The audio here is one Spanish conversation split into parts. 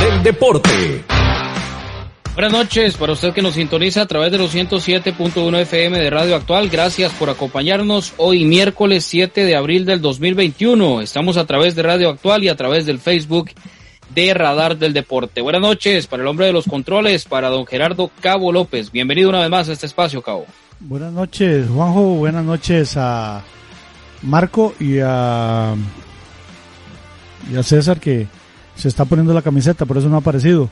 Del Deporte. Buenas noches para usted que nos sintoniza a través de los 107.1 FM de Radio Actual. Gracias por acompañarnos hoy miércoles 7 de abril del 2021. Estamos a través de Radio Actual y a través del Facebook de Radar del Deporte. Buenas noches para el hombre de los controles, para don Gerardo Cabo López. Bienvenido una vez más a este espacio, Cabo. Buenas noches, Juanjo. Buenas noches a Marco y a, y a César que se está poniendo la camiseta, por eso no ha aparecido.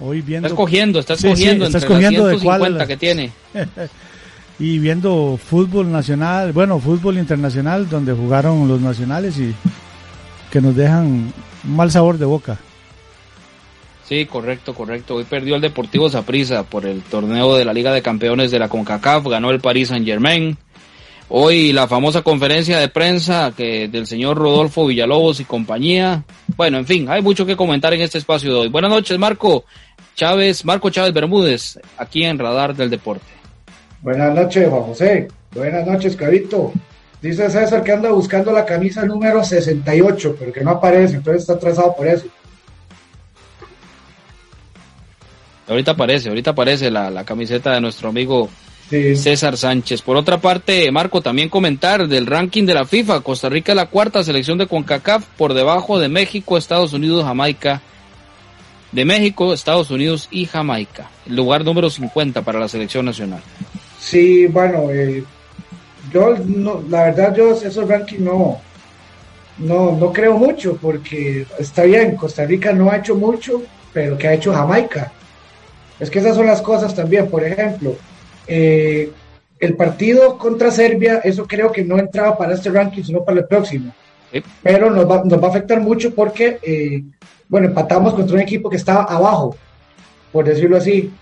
Hoy viendo... Estás cogiendo, estás cogiendo estás cogiendo de cuál... que tiene. y viendo fútbol nacional, bueno, fútbol internacional, donde jugaron los nacionales y que nos dejan un mal sabor de boca. Sí, correcto, correcto. Hoy perdió el Deportivo Saprissa por el torneo de la Liga de Campeones de la CONCACAF, ganó el Paris Saint Germain. Hoy la famosa conferencia de prensa que del señor Rodolfo Villalobos y compañía. Bueno, en fin, hay mucho que comentar en este espacio de hoy. Buenas noches, Marco Chávez, Marco Chávez Bermúdez, aquí en Radar del Deporte. Buenas noches, Juan José. Buenas noches, Cabito. Dice César que anda buscando la camisa número 68, pero que no aparece, entonces está atrasado por eso. Ahorita aparece, ahorita aparece la, la camiseta de nuestro amigo César Sánchez. Por otra parte, Marco, también comentar del ranking de la FIFA. Costa Rica la cuarta selección de CONCACAF por debajo de México, Estados Unidos, Jamaica. De México, Estados Unidos y Jamaica. El lugar número 50 para la selección nacional. Sí, bueno, eh, yo no, la verdad yo esos rankings no, no, no creo mucho porque está bien, Costa Rica no ha hecho mucho, pero que ha hecho Jamaica. Es que esas son las cosas también, por ejemplo, eh, el partido contra Serbia, eso creo que no entraba para este ranking, sino para el próximo. Pero nos va, nos va, a afectar mucho porque, eh, bueno, empatamos contra un equipo que estaba abajo, por decirlo así.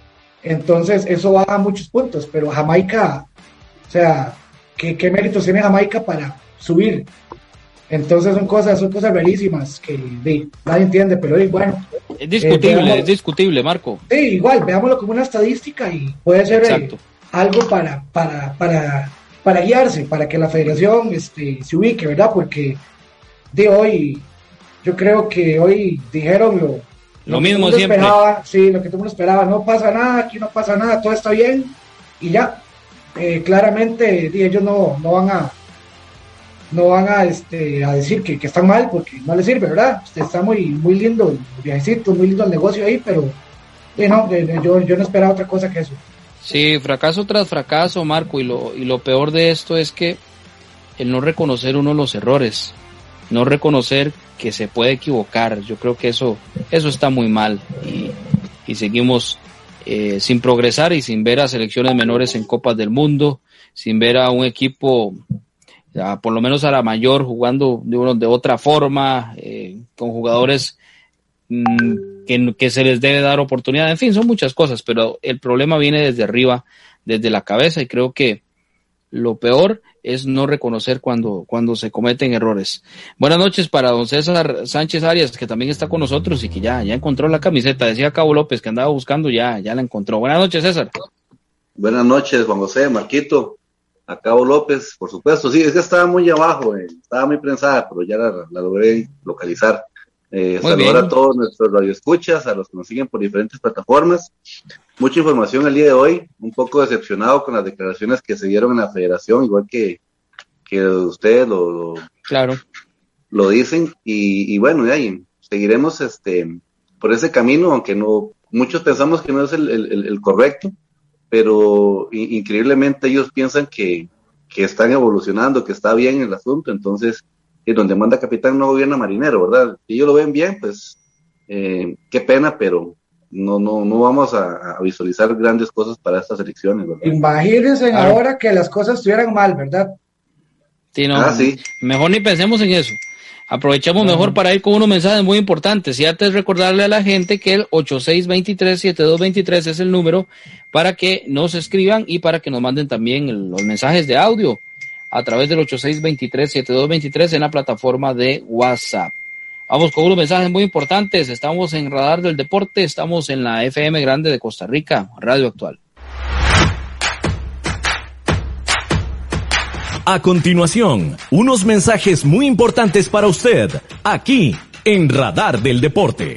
Entonces, eso baja muchos puntos, pero Jamaica, o sea, ¿qué, qué méritos tiene Jamaica para subir? Entonces son cosas, son cosas rarísimas que nadie entiende, pero bueno. Es discutible, eh, es discutible, Marco. Sí, igual, veámoslo como una estadística y puede ser Exacto algo para, para, para, para guiarse, para que la federación este, se ubique, ¿verdad? Porque de hoy, yo creo que hoy dijeron lo, lo, mismo siempre. Esperaba, sí, lo que todo el mundo esperaba, no pasa nada, aquí no pasa nada, todo está bien y ya. Eh, claramente ellos no, no van a no van a, este, a decir que, que, están mal porque no les sirve, ¿verdad? Este, está muy, muy lindo el viajecito, muy lindo el negocio ahí, pero no, yo, yo no esperaba otra cosa que eso. Sí, fracaso tras fracaso, Marco, y lo, y lo peor de esto es que el no reconocer uno los errores, no reconocer que se puede equivocar, yo creo que eso, eso está muy mal y, y seguimos eh, sin progresar y sin ver a selecciones menores en Copas del Mundo, sin ver a un equipo, por lo menos a la mayor, jugando de, de otra forma, eh, con jugadores Mm, que, se les debe dar oportunidad. En fin, son muchas cosas, pero el problema viene desde arriba, desde la cabeza y creo que lo peor es no reconocer cuando, cuando se cometen errores. Buenas noches para don César Sánchez Arias, que también está con nosotros y que ya, ya encontró la camiseta. Decía Cabo López que andaba buscando, ya, ya la encontró. Buenas noches, César. Buenas noches, Juan José, Marquito, a Cabo López, por supuesto. Sí, es que estaba muy abajo, eh, estaba muy prensada, pero ya la logré localizar. Eh, saludar a todos nuestros radioescuchas, a los que nos siguen por diferentes plataformas. Mucha información el día de hoy, un poco decepcionado con las declaraciones que se dieron en la federación, igual que, que ustedes lo, claro. lo dicen. Y, bueno, de ahí seguiremos este, por ese camino, aunque no muchos pensamos que no es el, el, correcto, pero increíblemente ellos piensan que, que están evolucionando, que está bien el asunto, entonces y donde manda capitán no gobierna marinero, ¿verdad? Si ellos lo ven bien, pues eh, qué pena, pero no, no, no vamos a, visualizar grandes cosas para estas elecciones, ¿verdad? Imagínense ahora que las cosas estuvieran mal, ¿verdad? Sí, no, ah, Mejor ni pensemos en eso. Aprovechamos mejor para ir con unos mensajes muy importantes. Y antes recordarle a la gente que el 8623-7223 es el número para que nos escriban y para que nos manden también los mensajes de audio a través del 8623-7223 en la plataforma de WhatsApp. Vamos con unos mensajes muy importantes. Estamos en Radar del Deporte, estamos en la FM Grande de Costa Rica, Radio Actual. A continuación, unos mensajes muy importantes para usted, aquí en Radar del Deporte.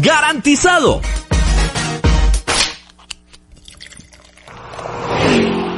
¡Garantizado!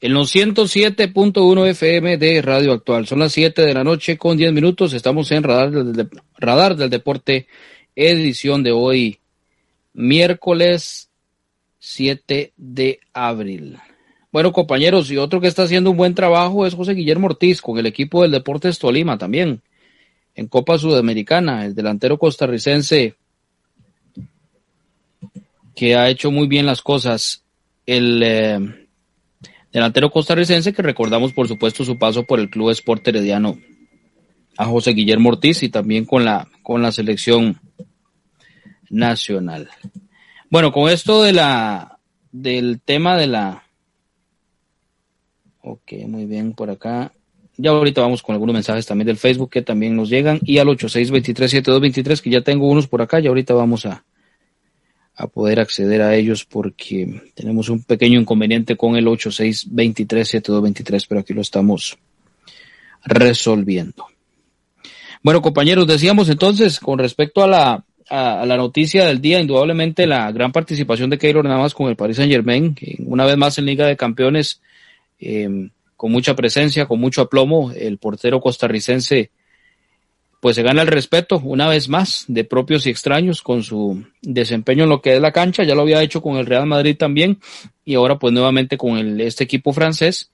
En los 107.1 FM de Radio Actual. Son las 7 de la noche con 10 minutos. Estamos en Radar del, Radar del Deporte, edición de hoy, miércoles 7 de abril. Bueno, compañeros, y otro que está haciendo un buen trabajo es José Guillermo Ortiz con el equipo del Deportes Tolima también, en Copa Sudamericana, el delantero costarricense que ha hecho muy bien las cosas. El eh, delantero costarricense que recordamos por supuesto su paso por el Club Sport Herediano a José Guillermo Ortiz y también con la, con la selección nacional. Bueno, con esto de la del tema de la Ok, muy bien, por acá. Ya ahorita vamos con algunos mensajes también del Facebook que también nos llegan y al 86237223 que ya tengo unos por acá y ahorita vamos a, a poder acceder a ellos porque tenemos un pequeño inconveniente con el 86237223, pero aquí lo estamos resolviendo. Bueno, compañeros, decíamos entonces con respecto a la, a, la noticia del día, indudablemente la gran participación de Keylor Navas con el Paris Saint Germain, una vez más en Liga de Campeones eh, con mucha presencia, con mucho aplomo. El portero costarricense pues se gana el respeto una vez más de propios y extraños con su desempeño en lo que es la cancha. Ya lo había hecho con el Real Madrid también y ahora pues nuevamente con este equipo francés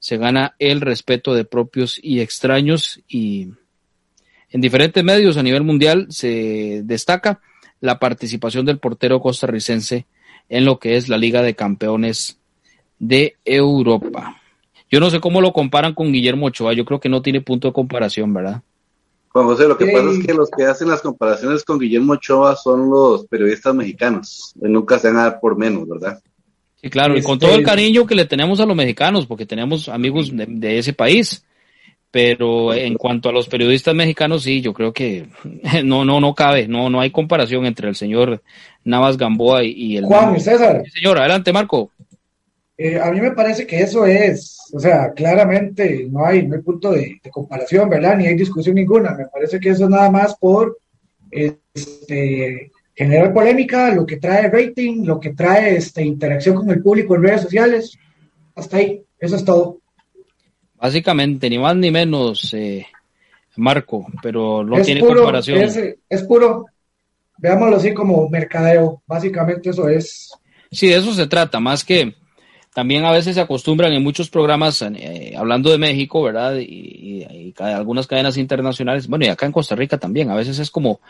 se gana el respeto de propios y extraños y en diferentes medios a nivel mundial se destaca la participación del portero costarricense en lo que es la Liga de Campeones de Europa. Yo no sé cómo lo comparan con Guillermo Ochoa, yo creo que no tiene punto de comparación, ¿verdad? Juan José, lo que pasa es que los que hacen las comparaciones con Guillermo Ochoa son los periodistas mexicanos, nunca se van a dar por menos, ¿verdad? Sí, claro, y con todo el este, cariño que le tenemos a los mexicanos, porque tenemos amigos de, ese país, pero en cuanto a los periodistas mexicanos, sí, yo creo que no, no, no cabe, no, no hay comparación entre el señor Navas Gamboa y, el... Juan, César. señor, adelante, Marco. Eh, a mí me parece que eso es, o sea, claramente no hay, no hay punto de, comparación, ¿verdad? Ni hay discusión ninguna. Me parece que eso es nada más por este, generar polémica, lo que trae rating, lo que trae este, interacción con el público en redes sociales. Hasta ahí, eso es todo. Básicamente, ni más ni menos, eh, Marco, pero no tiene comparación. Es, es puro, veámoslo así como mercadeo, básicamente eso es. Sí, de eso se trata, más que también a veces se acostumbran en muchos programas, eh, hablando de México, ¿verdad? Y, algunas cadenas internacionales, bueno, y acá en Costa Rica también, a veces es como,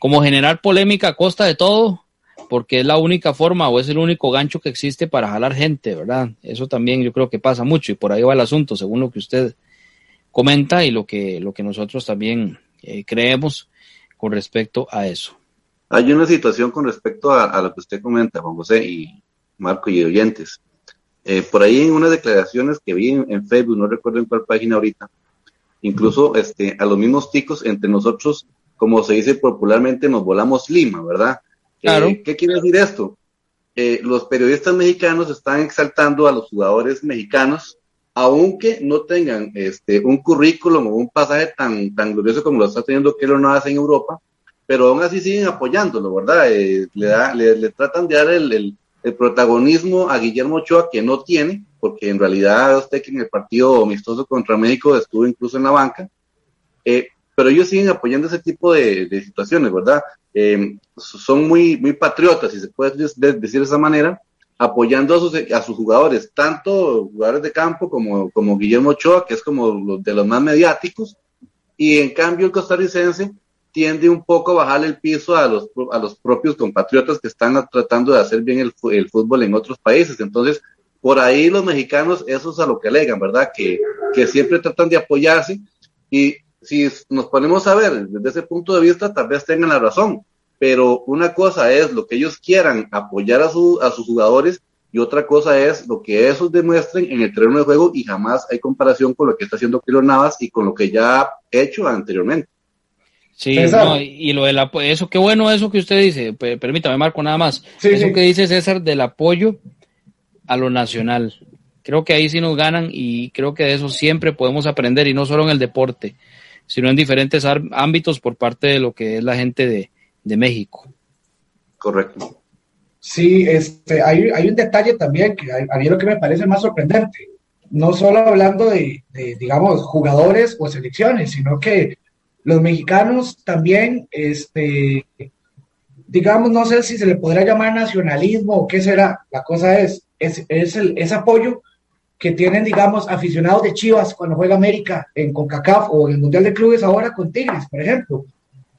como generar polémica a costa de todo, porque es la única forma o es el único gancho que existe para jalar gente, ¿verdad? Eso también yo creo que pasa mucho y por ahí va el asunto, según lo que usted comenta y lo que, lo que nosotros también eh, creemos con respecto a eso. Hay una situación con respecto a, a lo que usted comenta, Juan José y Marco y oyentes eh, por ahí en unas declaraciones que vi en, Facebook, no recuerdo en cuál página ahorita, incluso este, a los mismos ticos entre nosotros, como se dice popularmente, nos volamos lima, ¿verdad? Claro. Eh, ¿Qué quiere decir esto? Eh, los periodistas mexicanos están exaltando a los jugadores mexicanos, aunque no tengan este, un currículum o un pasaje tan, tan glorioso como lo está teniendo Keylor Navas en Europa, pero aún así siguen apoyándolo, ¿verdad? le, da, le, tratan de dar el, el protagonismo a Guillermo Ochoa, que no tiene, porque en realidad usted que en el partido amistoso contra México estuvo incluso en la banca, eh, pero ellos siguen apoyando ese tipo de, situaciones, ¿verdad? Eh, son muy, muy patriotas, si se puede decir de esa manera, apoyando a sus, a sus jugadores, tanto jugadores de campo como, como Guillermo Ochoa, que es como de los más mediáticos, y en cambio el costarricense tiende un poco a bajar el piso a los, a los propios compatriotas que están tratando de hacer bien el, fútbol en otros países. Entonces, por ahí los mexicanos, eso es a lo que alegan, ¿verdad? Que, que siempre tratan de apoyarse y si nos ponemos a ver desde ese punto de vista, tal vez tengan la razón, pero una cosa es lo que ellos quieran apoyar a, su, a sus jugadores y otra cosa es lo que esos demuestren en el terreno de juego y jamás hay comparación con lo que está haciendo Kilo Navas y con lo que ya ha hecho anteriormente. Sí, y lo del apoyo, eso, qué bueno eso que usted dice, permítame Marco nada más, eso que dice César del apoyo a lo nacional, creo que ahí sí nos ganan y creo que de eso siempre podemos aprender y no solo en el deporte, sino en diferentes ámbitos por parte de lo que es la gente de, México. Correcto. Sí, este, hay, hay un detalle también que a, mí lo que me parece más sorprendente, no solo hablando de, de digamos, jugadores o selecciones, sino que los mexicanos también, este, digamos, no sé si se le podrá llamar nacionalismo o qué será, la cosa es, es, es el, apoyo que tienen, digamos, aficionados de Chivas cuando juega América en CONCACAF o en el Mundial de Clubes ahora con Tigres, por ejemplo.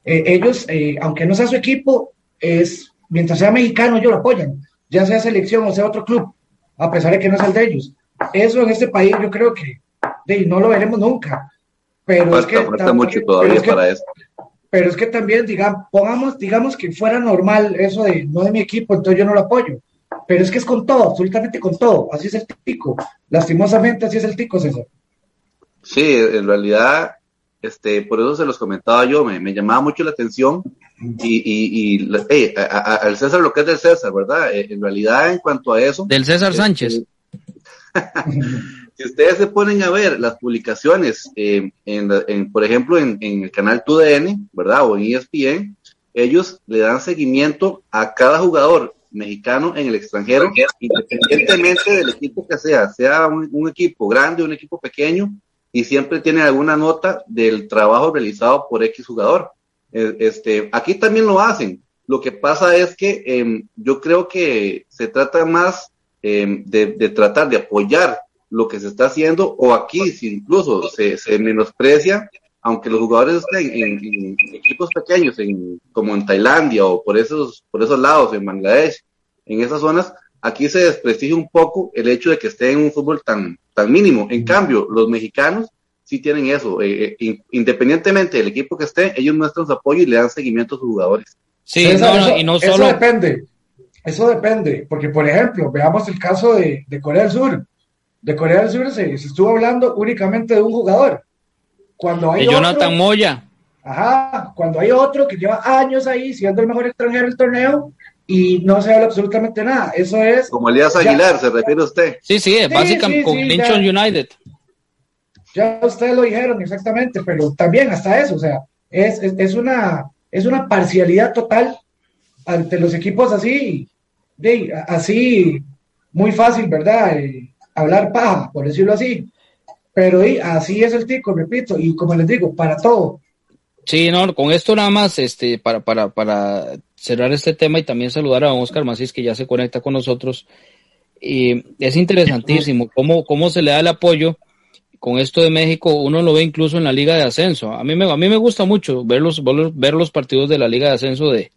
Eh, ellos, eh, aunque no sea su equipo, es, mientras sea mexicano, ellos lo apoyan, ya sea selección o sea otro club, a pesar de que no es el de ellos. Eso en este país yo creo que no lo veremos nunca. Pero es que, mucho todavía para eso. pero es que también, digamos, pongamos, digamos que fuera normal eso de no de mi equipo, entonces yo no lo apoyo. Pero es que es con todo, absolutamente con todo. Así es el tico. Lastimosamente, así es el tico, César. Sí, en realidad, este, por eso se los comentaba yo, me, me llamaba mucho la atención y, y, y al César lo que es del César, ¿verdad? Eh, en realidad, en cuanto a eso. Del César este, Sánchez. si ustedes se ponen a ver las publicaciones, eh, en, por ejemplo, en, el canal TUDN, ¿verdad? O en ESPN, ellos le dan seguimiento a cada jugador mexicano en el extranjero, independientemente del equipo que sea, sea un, equipo grande, un equipo pequeño, y siempre tiene alguna nota del trabajo realizado por X jugador. Eh, este, aquí también lo hacen. Lo que pasa es que em, yo creo que se trata más em, de, tratar de apoyar lo que se está haciendo, o aquí si incluso se, se menosprecia, aunque los jugadores estén en, equipos pequeños, en, como en Tailandia o por esos, por esos lados, en Bangladesh, en esas zonas, aquí se desprestigia un poco el hecho de que estén en un fútbol tan, tan mínimo. En cambio, los mexicanos sí tienen eso. Eh, eh, independientemente del equipo que esté, ellos muestran su apoyo y le dan seguimiento a sus jugadores. Sí, eso, y no solo... Eso depende. Eso depende, porque por ejemplo, veamos el caso de, Corea del Sur. De Corea del Sur se, estuvo hablando únicamente de un jugador. Cuando hay de Jonathan Moya. Ajá, cuando hay otro que lleva años ahí siendo el mejor extranjero del torneo y no se habla absolutamente nada. Eso es. Como Elías Aguilar, ¿se refiere a usted? Sí, sí, básicamente con sí, United. Ya ustedes lo dijeron exactamente, pero también hasta eso, o sea, es, es, una, es una parcialidad total ante los equipos así, de, así, muy fácil, ¿verdad? Eh, hablar paja, por decirlo así. Pero así es el tico, repito, y como les digo, para todo. Sí, no, con esto nada más, este, para, para, para cerrar este tema y también saludar a Oscar Macís, que ya se conecta con nosotros. Y es interesantísimo cómo, cómo se le da el apoyo con esto de México, uno lo ve incluso en la Liga de Ascenso. A mí me, a mí me gusta mucho ver los, ver los partidos de la Liga de Ascenso de,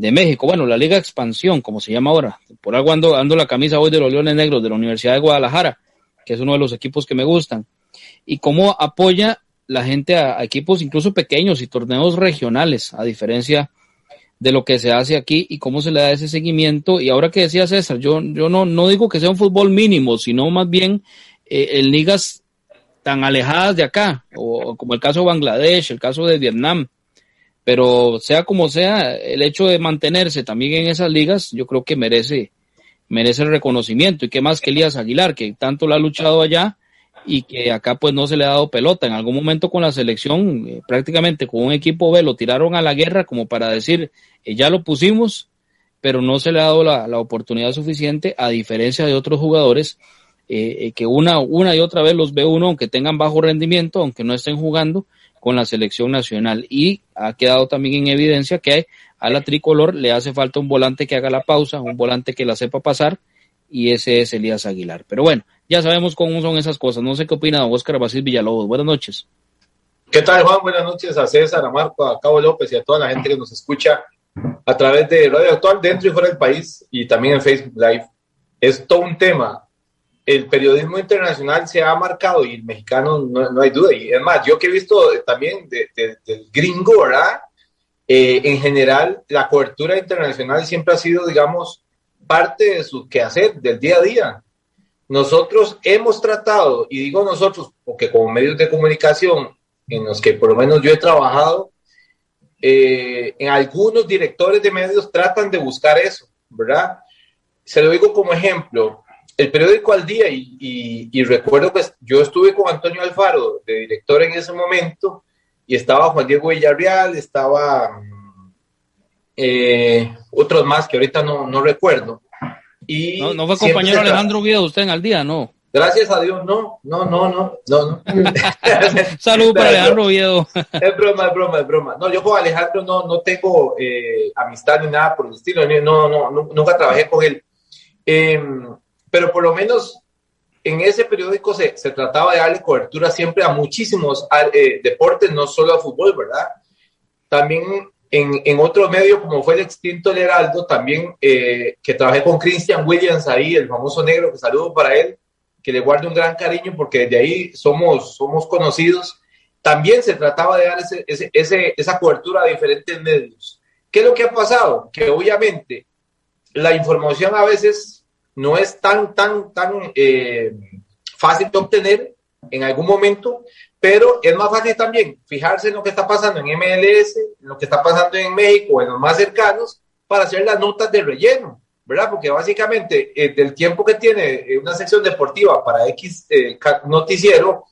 de México. Bueno, la Liga Expansión, como se llama ahora. Por algo ando, ando la camisa hoy de los Leones Negros de la Universidad de Guadalajara, que es uno de los equipos que me gustan. Y cómo apoya la gente a, equipos incluso pequeños y torneos regionales, a diferencia de lo que se hace aquí y cómo se le da ese seguimiento. Y ahora que decía César, yo, yo no, no digo que sea un fútbol mínimo, sino más bien eh, el ligas tan alejadas de acá, o como el caso de Bangladesh, el caso de Vietnam. Pero sea como sea, el hecho de mantenerse también en esas ligas, yo creo que merece, merece el reconocimiento. Y qué más que Elías Aguilar, que tanto lo ha luchado allá y que acá pues no se le ha dado pelota. En algún momento con la selección, eh, prácticamente con un equipo B, lo tiraron a la guerra como para decir, eh, ya lo pusimos, pero no se le ha dado la, la oportunidad suficiente, a diferencia de otros jugadores eh, eh, que una, una y otra vez los ve uno, aunque tengan bajo rendimiento, aunque no estén jugando con la selección nacional. Y ha quedado también en evidencia que a la tricolor le hace falta un volante que haga la pausa, un volante que la sepa pasar, y ese es Elías Aguilar. Pero bueno, ya sabemos cómo son esas cosas. No sé qué opina don Oscar Basil Villalobos. Buenas noches. ¿Qué tal, Juan? Buenas noches a César, a Marco, a Cabo López y a toda la gente que nos escucha a través de Radio Actual dentro y fuera del país y también en Facebook Live. Es todo un tema el periodismo internacional se ha marcado y el mexicano no, hay duda. Y es más, yo que he visto también del gringo, ¿verdad? Eh, en general, la cobertura internacional siempre ha sido, digamos, parte de su quehacer del día a día. Nosotros hemos tratado, y digo nosotros, porque como medios de comunicación en los que por lo menos yo he trabajado, eh, en algunos directores de medios tratan de buscar eso, ¿verdad? Se lo digo como ejemplo, el periódico Al Día, y, recuerdo que yo estuve con Antonio Alfaro, de director en ese momento, y estaba Juan Diego Villarreal, estaba eh, otros más que ahorita no, no recuerdo. Y no, fue compañero Alejandro Viedo usted en Al Día, ¿no? Gracias a Dios, no, no, no, no, no, no. Saludos para Alejandro Viedo. es broma, es broma, es broma. No, yo con Alejandro no, no tengo eh, amistad ni nada por el estilo, no, no, nunca trabajé con él. Eh, pero por lo menos en ese periódico se, se trataba de darle cobertura siempre a muchísimos eh, deportes, no solo a fútbol, ¿verdad? También en, en otro medio, como fue el extinto El Heraldo, también eh, que trabajé con Christian Williams ahí, el famoso negro, que saludo para él, que le guardo un gran cariño porque desde ahí somos, somos conocidos. también se trataba de dar ese, ese, esa cobertura a diferentes medios. ¿Qué es lo que ha pasado? Que obviamente la información a veces no es tan, tan, tan eh, fácil de obtener en algún momento, pero es más fácil también fijarse en lo que está pasando en MLS, lo que está pasando en México, en los más cercanos, para hacer las notas de relleno, ¿verdad? Porque básicamente eh, del tiempo que tiene eh, una sección deportiva para X noticiero,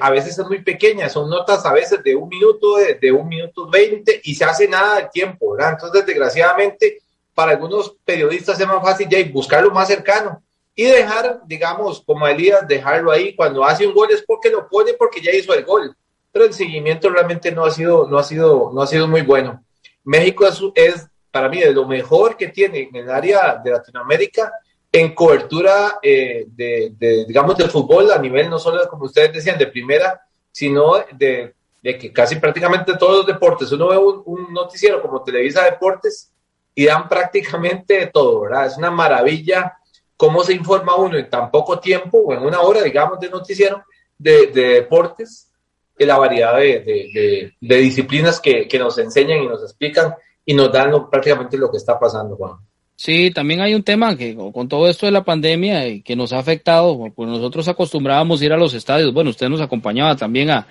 a veces es muy pequeña, son notas a veces de un minuto, de, un minuto veinte, y se hace nada de tiempo, ¿verdad? Entonces, desgraciadamente, para algunos periodistas es más fácil ya buscar lo más cercano y dejar, digamos, como Elías, dejarlo ahí. Cuando hace un gol es porque lo pone porque ya hizo el gol. Pero el seguimiento realmente no ha sido, no ha sido, no ha sido muy bueno. México es, para mí de lo mejor que tiene en el área de Latinoamérica en cobertura eh, de, digamos, de fútbol a nivel no solo, como ustedes decían, de primera, sino de, que casi prácticamente todos los deportes, uno ve un, un, noticiero como Televisa Deportes y dan prácticamente todo, ¿verdad? Es una maravilla cómo se informa uno en tan poco tiempo o en una hora, digamos, de noticiero de, deportes y la variedad de, disciplinas que, nos enseñan y nos explican y nos dan prácticamente lo que está pasando, Juan. Sí, también hay un tema que con todo esto de la pandemia y que nos ha afectado, pues nosotros acostumbrábamos ir a los estadios, bueno, usted nos acompañaba también a,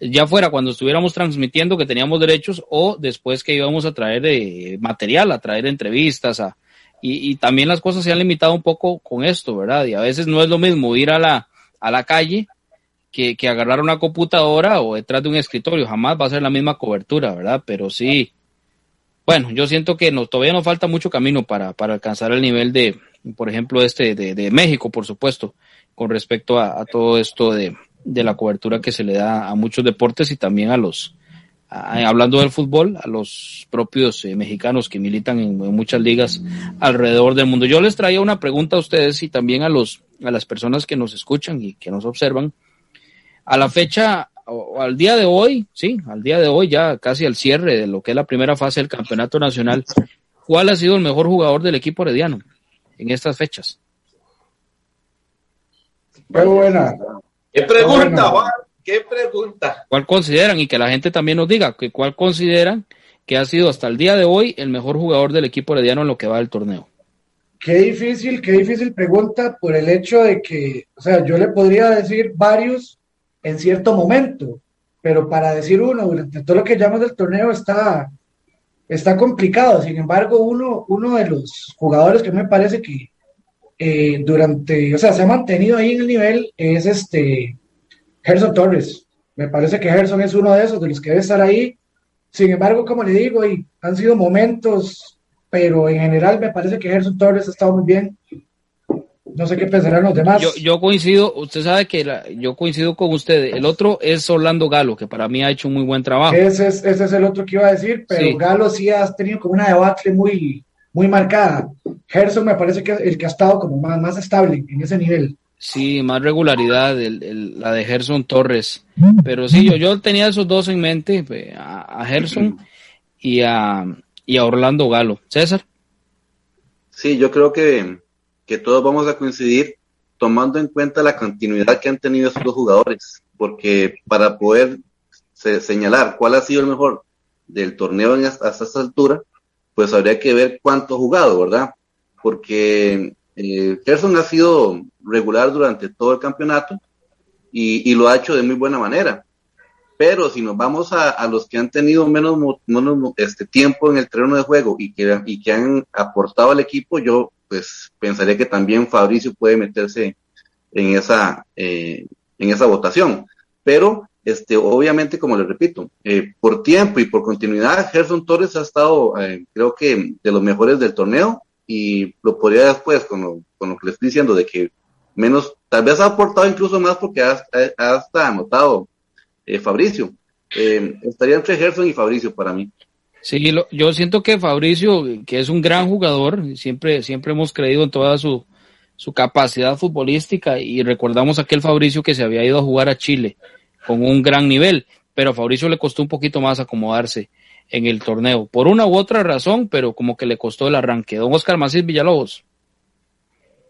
ya fuera cuando estuviéramos transmitiendo que teníamos derechos o después que íbamos a traer eh, material, a traer entrevistas, a, y, también las cosas se han limitado un poco con esto, ¿verdad? Y a veces no es lo mismo ir a la, a la calle que, que agarrar una computadora o detrás de un escritorio, jamás va a ser la misma cobertura, ¿verdad? Pero sí, bueno, yo siento que no, todavía nos falta mucho camino para, para alcanzar el nivel de, por ejemplo, este de, de México, por supuesto, con respecto a, todo esto de, de la cobertura que se le da a muchos deportes y también a los, hablando del fútbol, a los propios eh, mexicanos que militan en, muchas ligas alrededor del mundo. Yo les traía una pregunta a ustedes y también a los a las personas que nos escuchan y que nos observan. A la fecha o, al día de hoy, sí, al día de hoy ya casi al cierre de lo que es la primera fase del campeonato nacional, ¿cuál ha sido el mejor jugador del equipo herediano en estas fechas? Muy buena. ¿Qué pregunta, Juan? ¿Qué pregunta? ¿Cuál consideran? Y que la gente también nos diga que cuál consideran que ha sido hasta el día de hoy el mejor jugador del equipo herediano en lo que va del torneo. Qué difícil, qué difícil pregunta por el hecho de que, o sea, yo le podría decir varios en cierto momento, pero para decir uno durante todo lo que llamamos del torneo está, está complicado. Sin embargo, uno, uno de los jugadores que me parece que eh, durante, o sea, se ha mantenido ahí en el nivel es este Gerson Torres. Me parece que Gerson es uno de esos, de los que debe estar ahí. Sin embargo, como le digo, y han sido momentos, pero en general me parece que Gerson Torres ha estado muy bien. No sé qué pensarán los demás. Yo, coincido, usted sabe que yo coincido con usted. El otro es Orlando Galo, que para mí ha hecho un muy buen trabajo. Ese es, ese es el otro que iba a decir, pero Galo sí ha tenido como una debacle muy, muy marcada. Gerson me parece que es el que ha estado como más, más estable en ese nivel. Sí, más regularidad, el, la de Gerson Torres. Pero sí, yo, yo tenía esos dos en mente, a, Gerson y a, y a Orlando Galo. César. Sí, yo creo que, que todos vamos a coincidir tomando en cuenta la continuidad que han tenido estos dos jugadores, porque para poder señalar cuál ha sido el mejor del torneo hasta, hasta esta altura, pues habría que ver cuánto ha jugado, ¿verdad? Porque eh, Gerson ha sido regular durante todo el campeonato y, lo ha hecho de muy buena manera. Pero si nos vamos a, los que han tenido menos, este tiempo en el terreno de juego y que, y que han aportado al equipo, yo pues pensaría que también Fabricio puede meterse en esa, eh, en esa votación. Pero este, obviamente, como le repito, eh, por tiempo y por continuidad, Gerson Torres ha estado, eh, creo que, de los mejores del torneo y lo podría después con lo, con lo que le estoy diciendo de que menos, tal vez ha aportado incluso más porque ha, hasta anotado eh, Fabricio. Estaría entre Gerson y Fabricio para mí. Sí, yo siento que Fabricio, que es un gran jugador, siempre, siempre hemos creído en toda su, su capacidad futbolística y recordamos aquel Fabricio que se había ido a jugar a Chile con un gran nivel, pero a Fabricio le costó un poquito más acomodarse en el torneo, por una u otra razón, pero como que le costó el arranque. Don Oscar Macís Villalobos.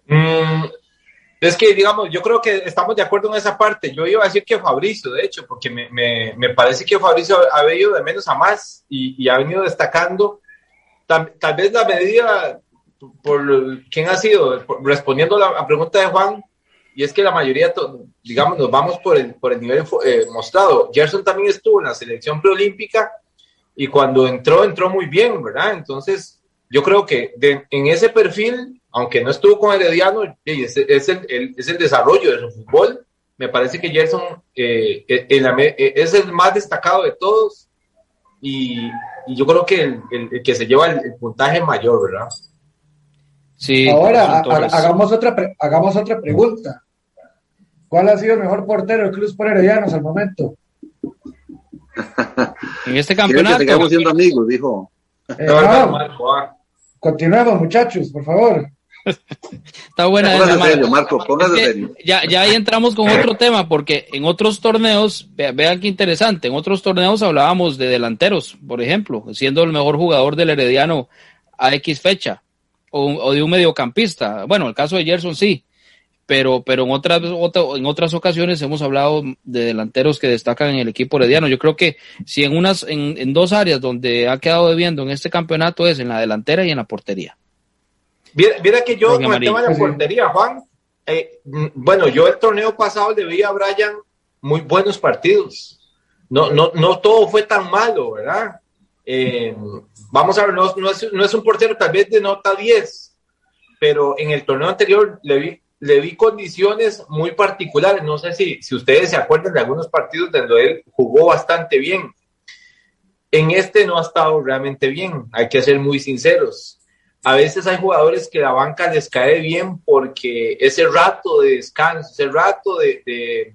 Mm, Es que, digamos, yo creo que estamos de acuerdo en esa parte. Yo iba a decir que Fabricio, de hecho, porque me, me, me parece que Fabricio ha venido de menos a más y, y ha venido destacando. Tal, vez la medida por quién ha sido, respondiendo a la pregunta de Juan, y es que la mayoría, digamos, nos vamos por el, por el nivel eh, mostrado. Gerson también estuvo en la selección preolímpica y cuando entró, entró muy bien, ¿verdad? Entonces, yo creo que de, en ese perfil aunque no estuvo con Herediano, es, es, el, es el desarrollo de su fútbol. Me parece que Gerson eh, eh, eh, es el más destacado de todos y, y yo creo que el, el, que se lleva el, puntaje mayor, ¿verdad? Sí. Ahora, hagamos otra, hagamos otra pregunta. ¿Cuál ha sido el mejor portero del Cruz por Heredianos al momento? en este campeonato. sigamos siendo amigos, dijo. no, ah. Continuemos, muchachos, por favor. Está buena. Marco, Ya, ya ahí entramos con otro tema, porque en otros torneos, vean qué interesante, en otros torneos hablábamos de delanteros, por ejemplo, siendo el mejor jugador del Herediano a X fecha, o, de un mediocampista. Bueno, el caso de Gerson sí, pero, pero en, otras, en otras ocasiones hemos hablado de delanteros que destacan en el equipo herediano. Yo creo que si en, unas, en, en dos áreas donde ha quedado debiendo en este campeonato es en la delantera y en la portería. Mira, que yo con el tema de la portería, Juan, eh, bueno, yo el torneo pasado le vi a Brian muy buenos partidos. No, no, no todo fue tan malo, ¿verdad? Eh, vamos a ver, no, es, no, es, un portero tal vez de nota 10, pero en el torneo anterior le vi, le vi condiciones muy particulares. No sé si, si ustedes se acuerdan de algunos partidos donde él jugó bastante bien. En este no ha estado realmente bien, hay que ser muy sinceros a veces hay jugadores que la banca les cae bien porque ese rato de descanso, ese rato de, de,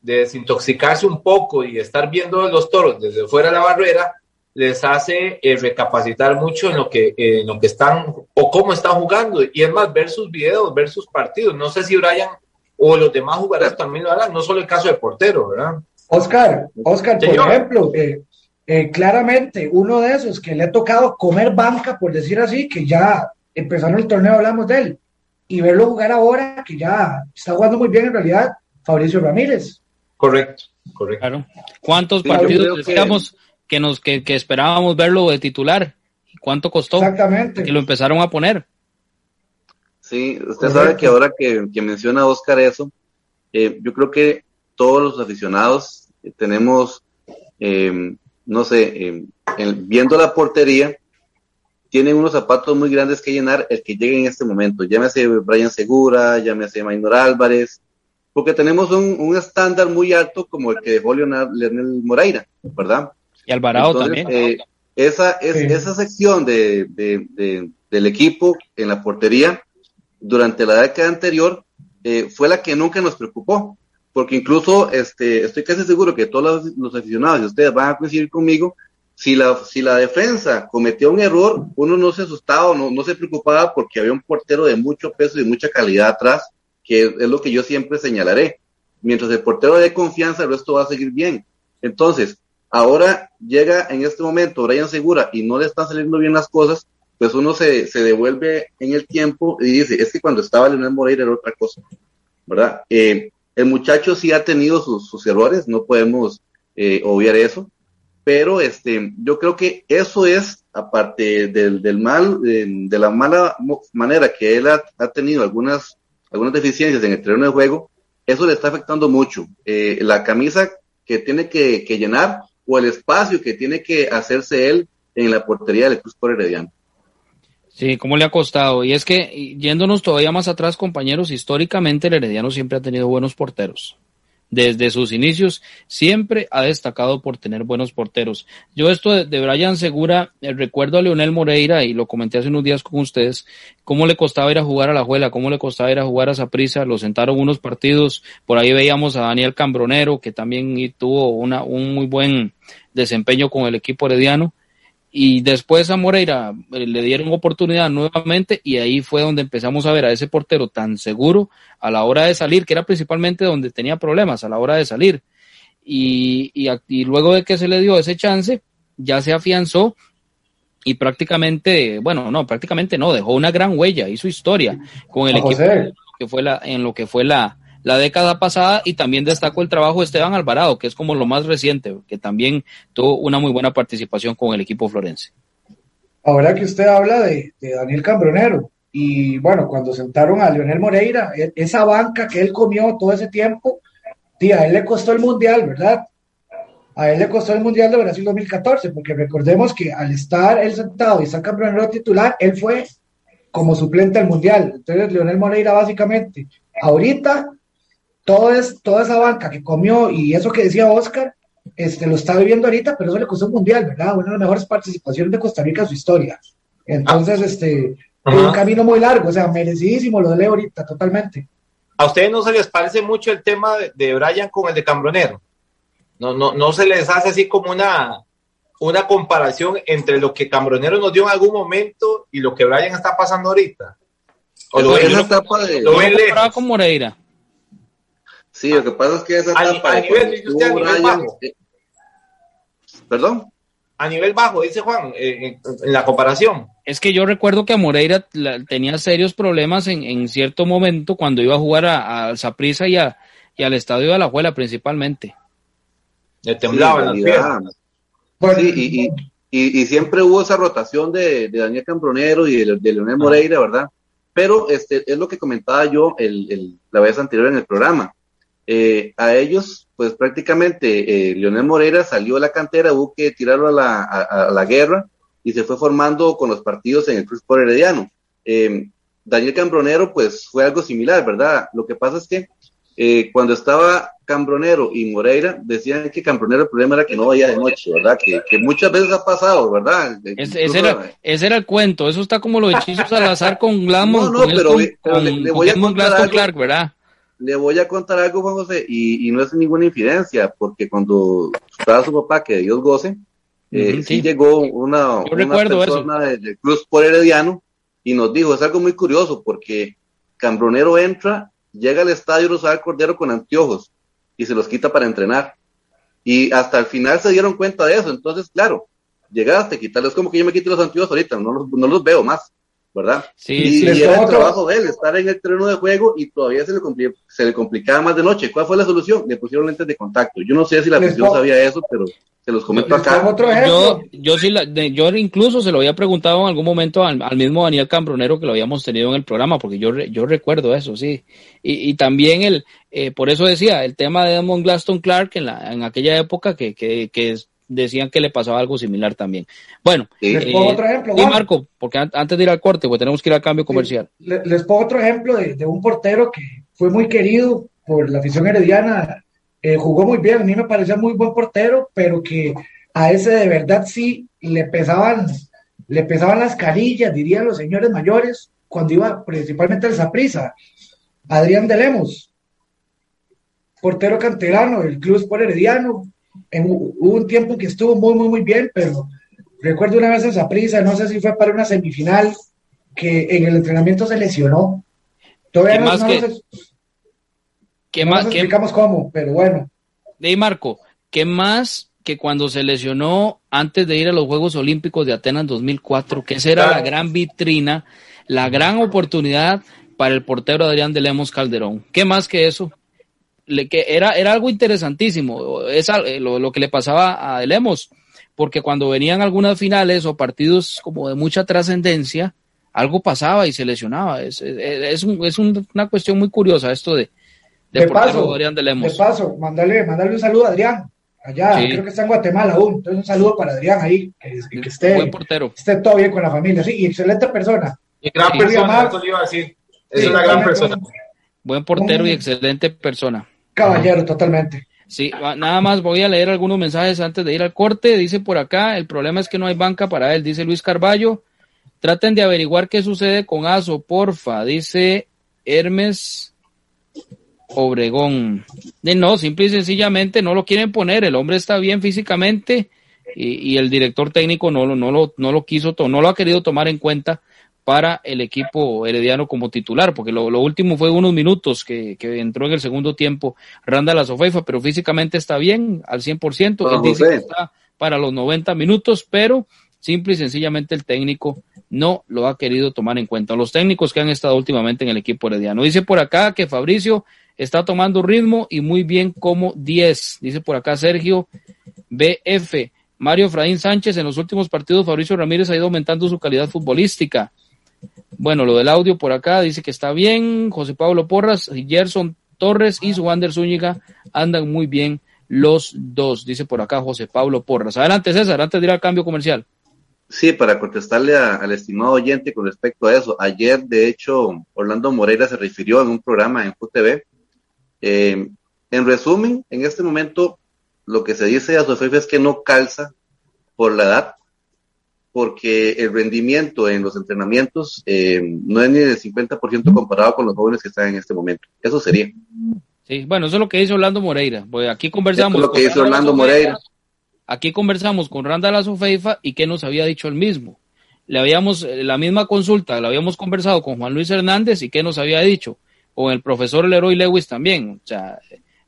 desintoxicarse un poco y estar viendo los toros desde fuera de la barrera, les hace eh, recapacitar mucho en lo, que, en lo que están o cómo están jugando. Y es más, ver sus videos, ver sus partidos. No sé si Brian o los demás jugadores también lo harán, no solo el caso de portero, ¿verdad? Oscar, Oscar, por ejemplo, eh, eh, claramente uno de esos que le ha tocado comer banca, por decir así, que ya empezando el torneo hablamos de él, y verlo jugar ahora, que ya está jugando muy bien en realidad, Fabricio Ramírez. Correcto, correcto. ¿Cuántos partidos decíamos que... nos que, esperábamos verlo de titular? ¿Y cuánto costó? Exactamente. Que lo empezaron a poner. Sí, usted sabe que ahora que, menciona Oscar eso, eh, yo creo que todos los aficionados tenemos eh, no sé, viendo la portería, tienen unos zapatos muy grandes que llenar el que llegue en este momento. Llámese Brian Segura, llámese Maynor Álvarez, porque tenemos un, estándar muy alto como el que dejó Leonardo Moreira, ¿verdad? Y Alvarado también. Eh, esa, es, esa sección de, del equipo en la portería durante la década anterior eh, fue la que nunca nos preocupó porque incluso este, estoy casi seguro que todos los, aficionados y ustedes van a coincidir conmigo, si la, si la defensa cometió un error, uno no se asustaba, no, no se preocupaba porque había un portero de mucho peso y mucha calidad atrás, que es, lo que yo siempre señalaré. Mientras el portero dé confianza, el resto va a seguir bien. Entonces, ahora llega en este momento Brian Segura y no le están saliendo bien las cosas, pues uno se, se devuelve en el tiempo y dice, es que cuando estaba Leonel Moreira era otra cosa, ¿verdad? Eh, el muchacho sí ha tenido sus, errores, no podemos eh, obviar eso, pero este, yo creo que eso es, aparte del, mal, de, la mala manera que él ha, tenido algunas, algunas deficiencias en el terreno de juego, eso le está afectando mucho. Eh, la camisa que tiene que, llenar o el espacio que tiene que hacerse él en la portería del Cruz por Herediano. Sí, ¿cómo le ha costado? Y es que, yéndonos todavía más atrás, compañeros, históricamente el Herediano siempre ha tenido buenos porteros. Desde sus inicios siempre ha destacado por tener buenos porteros. Yo esto de, Brian Segura, eh, recuerdo a Leonel Moreira, y lo comenté hace unos días con ustedes, cómo le costaba ir a jugar a la Juela, cómo le costaba ir a jugar a Zaprisa, lo sentaron unos partidos, por ahí veíamos a Daniel Cambronero, que también tuvo una, un muy buen desempeño con el equipo herediano y después a Moreira eh, le dieron oportunidad nuevamente y ahí fue donde empezamos a ver a ese portero tan seguro a la hora de salir, que era principalmente donde tenía problemas a la hora de salir. Y, y, luego de que se le dio ese chance, ya se afianzó y prácticamente, bueno, no, prácticamente no, dejó una gran huella, hizo historia con el equipo que fue la, en lo que fue la, la década pasada y también destaco el trabajo de Esteban Alvarado, que es como lo más reciente, que también tuvo una muy buena participación con el equipo florense. Ahora que usted habla de, Daniel Cambronero, y bueno, cuando sentaron a Leonel Moreira, e, esa banca que él comió todo ese tiempo, tía, a él le costó el mundial, ¿verdad? A él le costó el mundial de Brasil 2014, porque recordemos que al estar él sentado y estar Cambronero titular, él fue como suplente al mundial. Entonces, Leonel Moreira, básicamente, ahorita todo es, toda esa banca que comió y eso que decía Oscar, este, lo está viviendo ahorita, pero eso le costó un mundial, ¿verdad? Una de las mejores participaciones de Costa Rica en su historia. Entonces, este, un camino muy largo, o sea, merecidísimo lo de Leo ahorita, totalmente. ¿A ustedes no se les parece mucho el tema de, de Brian con el de Cambronero? No, no, no se les hace así como una, una comparación entre lo que Cambronero nos dio en algún momento y lo que Brian está pasando ahorita. O lo, ven, lo, con Moreira. Sí, lo que pasa es que esa etapa. A, nivel, bajo. Eh, ¿Perdón? A nivel bajo, dice Juan, eh, en, la comparación. Es que yo recuerdo que a Moreira tenía serios problemas en, cierto momento cuando iba a jugar a Zaprisa y, y al estadio de la Juela principalmente. Le temblaba sí, sí, y, y, siempre hubo esa rotación de, Daniel Cambronero y de, Leonel Moreira, ¿verdad? Pero este es lo que comentaba yo el, la vez anterior en el programa. Eh, a ellos, pues prácticamente eh, Leonel Moreira salió de la cantera, hubo que tirarlo a la, a, la guerra y se fue formando con los partidos en el Cruz por Herediano. Eh, Daniel Cambronero, pues fue algo similar, ¿verdad? Lo que pasa es que eh, cuando estaba Cambronero y Moreira, decían que Cambronero el problema era que no vaya de noche, ¿verdad? Que, que muchas veces ha pasado, ¿verdad? ese, era, ese, era, el cuento, eso está como los hechizos al azar con Glamon. No, no, pero, le, voy a contar algo, Clark, ¿verdad? Le voy a contar algo, Juan José, y, no es ninguna infidencia, porque cuando estaba su papá, que Dios goce, eh, sí. llegó una, persona de, Cruz por Herediano y nos dijo, es algo muy curioso, porque Cambronero entra, llega al estadio Rosal Cordero con anteojos y se los quita para entrenar. Y hasta el final se dieron cuenta de eso, entonces, claro, llegaste, quitarles como que yo me quite los anteojos ahorita, no los, no los veo más. ¿Verdad? Sí, y, era el trabajo de él, estar en el terreno de juego y todavía se le, se le complicaba más de noche. ¿Cuál fue la solución? Le pusieron lentes de contacto. Yo no sé si la afición sabía eso, pero se los comento acá. yo, yo sí, la, yo incluso se lo había preguntado en algún momento al, mismo Daniel Cambronero que lo habíamos tenido en el programa, porque yo, yo recuerdo eso, sí. Y, y también el, eh, por eso decía, el tema de Edmond Glaston Clark en, la, en aquella época que, que, que decían que le pasaba algo similar también. Bueno, les pongo otro ejemplo. Y Marco, porque antes de ir al corte, pues tenemos que ir al cambio comercial. Les, pongo otro ejemplo de, un portero que fue muy querido por la afición herediana, eh, jugó muy bien, a mí me parecía muy buen portero, pero que a ese de verdad sí le pesaban, le pesaban las carillas, dirían los señores mayores, cuando iba principalmente al Zaprisa. Adrián de Lemos, portero canterano del Club Sport Herediano, en, hubo un tiempo que estuvo muy, muy, muy bien, pero recuerdo una vez esa prisa, no sé si fue para una semifinal, que en el entrenamiento se lesionó. Todavía ¿Qué no, más que, ¿qué más, explicamos cómo, pero bueno. De Marco, ¿qué más que cuando se lesionó antes de ir a los Juegos Olímpicos de Atenas 2004, que esa era la gran vitrina, la gran oportunidad para el portero Adrián de Lemos Calderón? ¿Qué más que eso? Que era, era algo interesantísimo, es eh, lo, que le pasaba a Lemos, porque cuando venían algunas finales o partidos como de mucha trascendencia, algo pasaba y se lesionaba. Es, es, una cuestión muy curiosa esto de, de, paso, Adrián de Lemos. De paso, mandale, mandale un saludo a Adrián, allá, creo que está en Guatemala aún, entonces un saludo para Adrián ahí, que, esté, Buen portero. esté todo bien con la familia, sí, y excelente persona. Y gran persona, iba a decir. Es una gran persona. Buen portero y excelente persona. Caballero, totalmente. Sí, nada más voy a leer algunos mensajes antes de ir al corte. Dice por acá, el problema es que no hay banca para él, dice Luis Carballo. Traten de averiguar qué sucede con Aso, porfa, dice Hermes Obregón. no, simple y sencillamente no lo quieren poner. El hombre está bien físicamente y, el director técnico no lo, no lo, no lo quiso, no lo ha querido tomar en cuenta para el equipo herediano como titular, porque lo, último fue unos minutos que, entró en el segundo tiempo Randa La Sofeifa, pero físicamente está bien al 100%, él dice que está para los 90 minutos, pero simple y sencillamente el técnico no lo ha querido tomar en cuenta. Los técnicos que han estado últimamente en el equipo herediano. Dice por acá que Fabricio está tomando ritmo y muy bien como 10. Dice por acá Sergio BF. Mario Fraín Sánchez, en los últimos partidos Fabricio Ramírez ha ido aumentando su calidad futbolística. Bueno, lo del audio por acá dice que está bien. José Pablo Porras, Gerson Torres y su Wander Zúñiga andan muy bien los dos, dice por acá José Pablo Porras. Adelante, César, antes de ir al cambio comercial. Sí, para contestarle al estimado oyente con respecto a eso. Ayer, de hecho, Orlando Moreira se refirió en un programa en QTV. Eh, en resumen, en este momento, lo que se dice a Sofía es que no calza por la edad, porque el rendimiento en los entrenamientos eh, no es ni del 50% comparado con los jóvenes que están en este momento. Eso sería. Sí, bueno, eso es lo que dice Orlando Moreira. Pues aquí conversamos. Es lo que dice Orlando Moreira. Aquí conversamos con Randall Azofeifa y qué nos había dicho el mismo. Le habíamos, eh, la misma consulta, la habíamos conversado con Juan Luis Hernández y qué nos había dicho. Con el profesor Leroy Lewis también. O sea,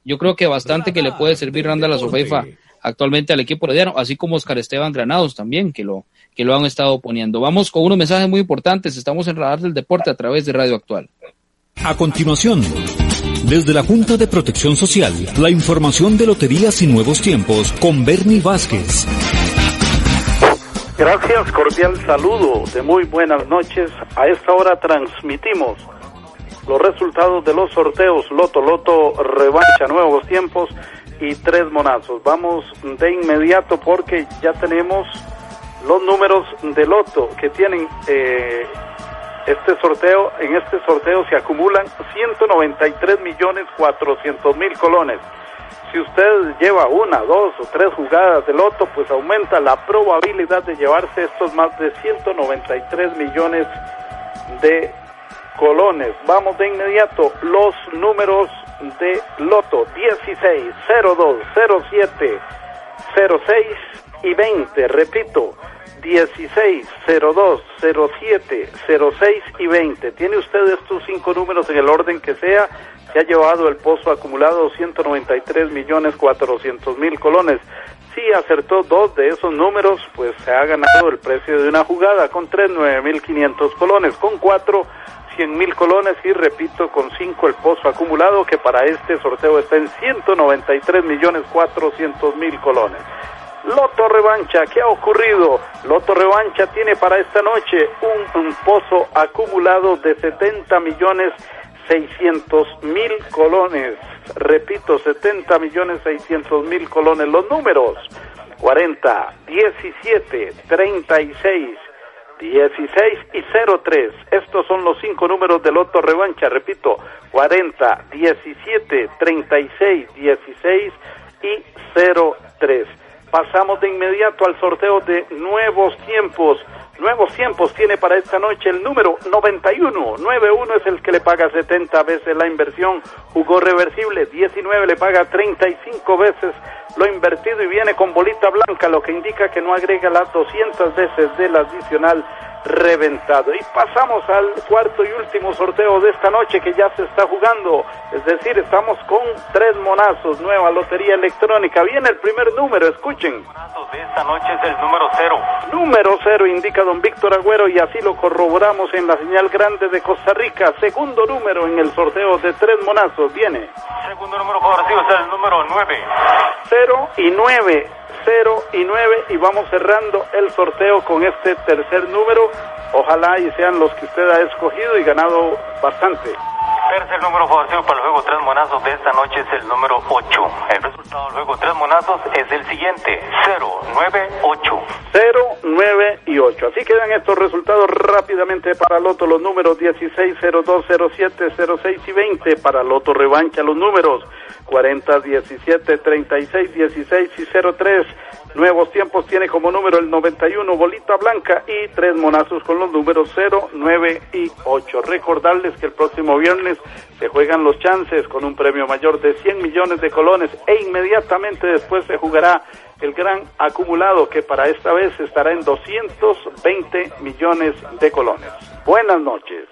yo creo que bastante que le puede servir Randall Azofeifa actualmente al equipo herediano, así como Oscar Esteban Granados también, que lo, que lo han estado poniendo. Vamos con unos mensajes muy importantes. Estamos en Radar del Deporte a través de Radio Actual. A continuación, desde la Junta de Protección Social, la información de loterías y nuevos tiempos con Bernie Vázquez. Gracias, cordial saludo de muy buenas noches. A esta hora transmitimos los resultados de los sorteos Loto Loto Revancha Nuevos Tiempos y Tres Monazos. Vamos de inmediato porque ya tenemos los números de Loto que tienen eh, este sorteo, en este sorteo se acumulan 193 millones 400 mil colones. Si usted lleva una, dos o tres jugadas de loto, pues aumenta la probabilidad de llevarse estos más de 193 millones de colones. Vamos de inmediato, los números de loto 16, 02, 07, 06 y 20. Repito, 16, 02, 07, 06 y 20. Tiene usted estos cinco números en el orden que sea. Se ha llevado el pozo acumulado 193 millones 400 mil colones. Si acertó dos de esos números, pues se ha ganado el precio de una jugada. Con tres, 9 mil 500 colones. Con cuatro, 100 mil colones. Y repito, con cinco el pozo acumulado, que para este sorteo está en 193 millones 400 mil colones. Loto Revancha, ¿qué ha ocurrido? Loto Revancha tiene para esta noche un, pozo acumulado de 70 millones 600 mil colones. Repito, 70 millones 600 mil colones. Los números 40, 17, 36, 16 y 03. Estos son los cinco números de Loto Revancha. Repito, 40, 17, 36, 16 y 03 pasamos de inmediato al sorteo de nuevos tiempos. Nuevos tiempos tiene para esta noche el número 91. 91 es el que le paga 70 veces la inversión. Jugó reversible. 19 le paga 35 veces lo invertido y viene con bolita blanca, lo que indica que no agrega las 200 veces del adicional reventado. Y pasamos al cuarto y último sorteo de esta noche que ya se está jugando. Es decir, estamos con tres monazos, nueva lotería electrónica. Viene el primer número, escuchen. de esta noche es el número cero. Número cero, indica don Víctor Agüero, y así lo corroboramos en la señal grande de Costa Rica. Segundo número en el sorteo de tres monazos, viene. Segundo número favorecido es el número nueve. Cero y nueve 0 y 9 y vamos cerrando el sorteo con este tercer número. Ojalá y sean los que usted ha escogido y ganado bastante. Tercer número favorecido para el juego tres monazos de esta noche es el número 8. El resultado del juego tres monazos es el siguiente, 0, 9, 8. 0, 9 y 8. Así quedan estos resultados rápidamente para Loto, los números 16, 02, 07, 06 y 20. Para Loto Revancha los números 40, 17, 36, 16 y 03. Nuevos tiempos tiene como número el 91 bolita blanca y tres monazos con los números 0, 9 y 8. Recordarles que el próximo viernes se juegan los chances con un premio mayor de 100 millones de colones e inmediatamente después se jugará el gran acumulado que para esta vez estará en 220 millones de colones. Buenas noches.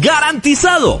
¡Garantizado!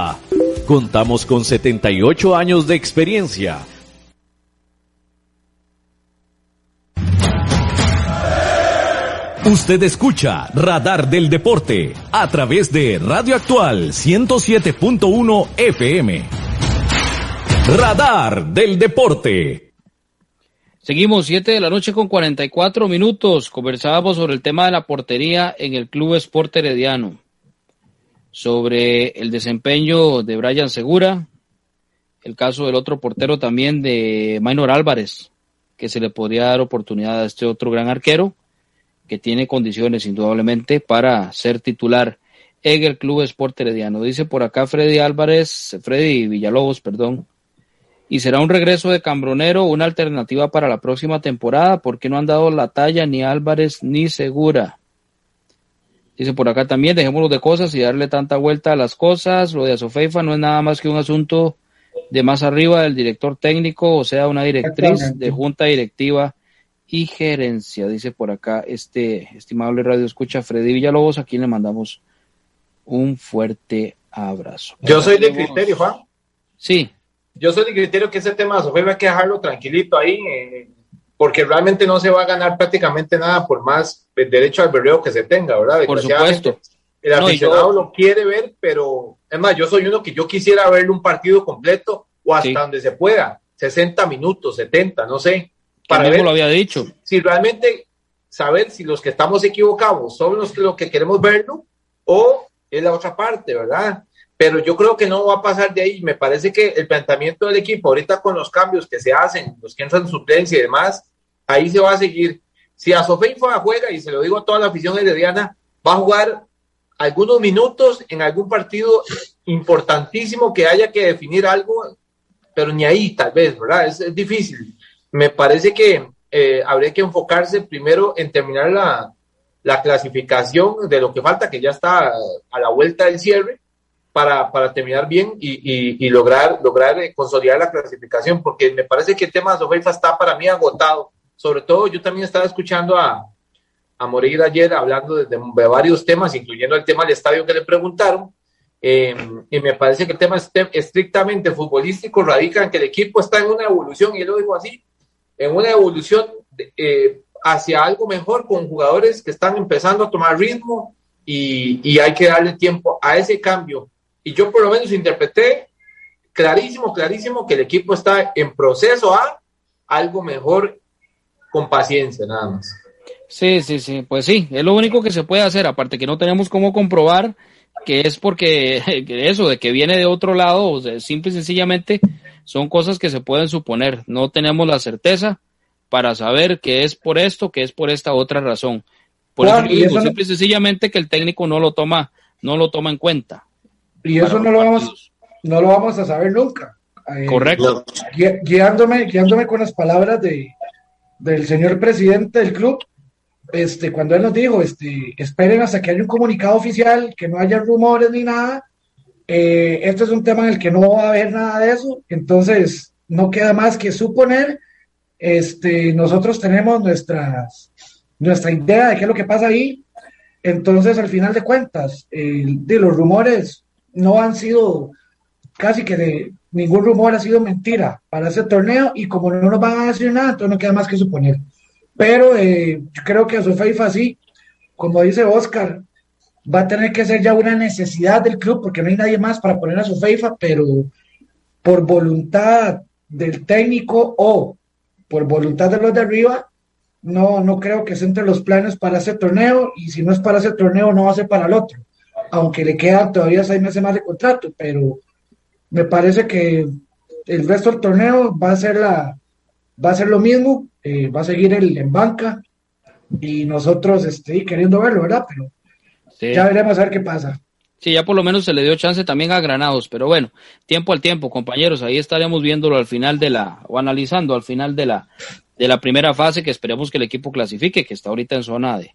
Contamos con 78 años de experiencia. Usted escucha Radar del Deporte a través de Radio Actual 107.1 FM. Radar del Deporte. Seguimos 7 de la noche con 44 minutos. Conversábamos sobre el tema de la portería en el Club Sport Herediano sobre el desempeño de Brian Segura, el caso del otro portero también de Maynor Álvarez, que se le podría dar oportunidad a este otro gran arquero, que tiene condiciones indudablemente para ser titular en el Club Sport Herediano. Dice por acá Freddy Álvarez, Freddy Villalobos, perdón, y será un regreso de Cambronero una alternativa para la próxima temporada, porque no han dado la talla ni Álvarez ni Segura. Dice por acá también, dejémoslo de cosas y darle tanta vuelta a las cosas. Lo de Asofeifa no es nada más que un asunto de más arriba del director técnico, o sea, una directriz de junta directiva y gerencia, dice por acá este estimable radio escucha Freddy Villalobos, a quien le mandamos un fuerte abrazo. Yo soy de criterio, Juan. Sí. Yo soy de criterio que ese tema de Asofeifa hay que dejarlo tranquilito ahí, eh, porque realmente no se va a ganar prácticamente nada por más derecho al berreo que se tenga, ¿verdad? Por supuesto. El aficionado lo quiere ver, pero es más, yo soy uno que yo quisiera verle un partido completo o hasta donde se pueda, 60 minutos, 70, no sé. Para ver lo había dicho. Si realmente saber si los que estamos equivocados son los que, lo que queremos verlo o es la otra parte, ¿verdad? Pero yo creo que no va a pasar de ahí. Me parece que el planteamiento del equipo ahorita con los cambios que se hacen, los que entran en suplencia y demás, ahí se va a seguir. Si a juega, y se lo digo a toda la afición herediana, va a jugar algunos minutos en algún partido importantísimo que haya que definir algo, pero ni ahí tal vez, ¿verdad? Es, difícil. Me parece que eh, habría que enfocarse primero en terminar la, la clasificación de lo que falta, que ya está a la vuelta del cierre, para, terminar bien y, lograr eh, consolidar la clasificación, porque me parece que el tema de Sofeifa está para mí agotado. Sobre todo, yo también estaba escuchando a, a ayer hablando de, varios temas, incluyendo el tema del estadio que le preguntaron, eh, y me parece que el tema estrictamente futbolístico radica en que el equipo está en una evolución, y yo lo digo así, en una evolución eh, hacia algo mejor con jugadores que están empezando a tomar ritmo y, y, hay que darle tiempo a ese cambio. Y yo por lo menos interpreté clarísimo, clarísimo que el equipo está en proceso a algo mejor con paciencia, nada más. Sí, sí, sí, pues sí, es lo único que se puede hacer, aparte que no tenemos cómo comprobar que es porque que eso, de que viene de otro lado, o sea, simple y sencillamente son cosas que se pueden suponer, no tenemos la certeza, para saber que es por esto, que es por esta otra razón. Por eso digo, simple y sencillamente que el técnico no lo toma, no lo toma en cuenta. Y eso no lo vamos, no lo vamos a saber nunca. Eh, Correcto. guiándome, guiándome con las palabras de, del señor presidente del club, este, cuando él nos dijo, este, esperen hasta que haya un comunicado oficial, que no haya rumores ni nada. Eh, este es un tema en el que no va a haber nada de eso, entonces no queda más que suponer este, nosotros tenemos nuestras, nuestra idea de qué es lo que pasa ahí. Entonces, al final de cuentas, de los rumores no han sido, casi que de, ningún rumor ha sido mentira para ese torneo y como no nos van a decir nada, entonces no queda más que suponer. Pero eh, creo que a su FIFA sí, como dice Oscar, va a tener que ser ya una necesidad del club porque no hay nadie más para poner a su FIFA, pero por voluntad del técnico o por voluntad de los de arriba, no, no creo que sea entre los planes para ese torneo y si no es para ese torneo no va a ser para el otro, aunque le quedan todavía seis meses más de contrato, pero me parece que el resto del torneo va a ser la va a ser lo mismo, eh, va a seguir el, en banca y nosotros este, queriendo verlo, ¿verdad? Pero ya veremos a ver qué pasa. Sí, ya por lo menos se le dio chance también a Granados, pero bueno, tiempo al tiempo, compañeros, ahí estaremos viéndolo al final de la, o analizando al final de la, de la primera fase, que esperemos que el equipo clasifique, que está ahorita en zona de,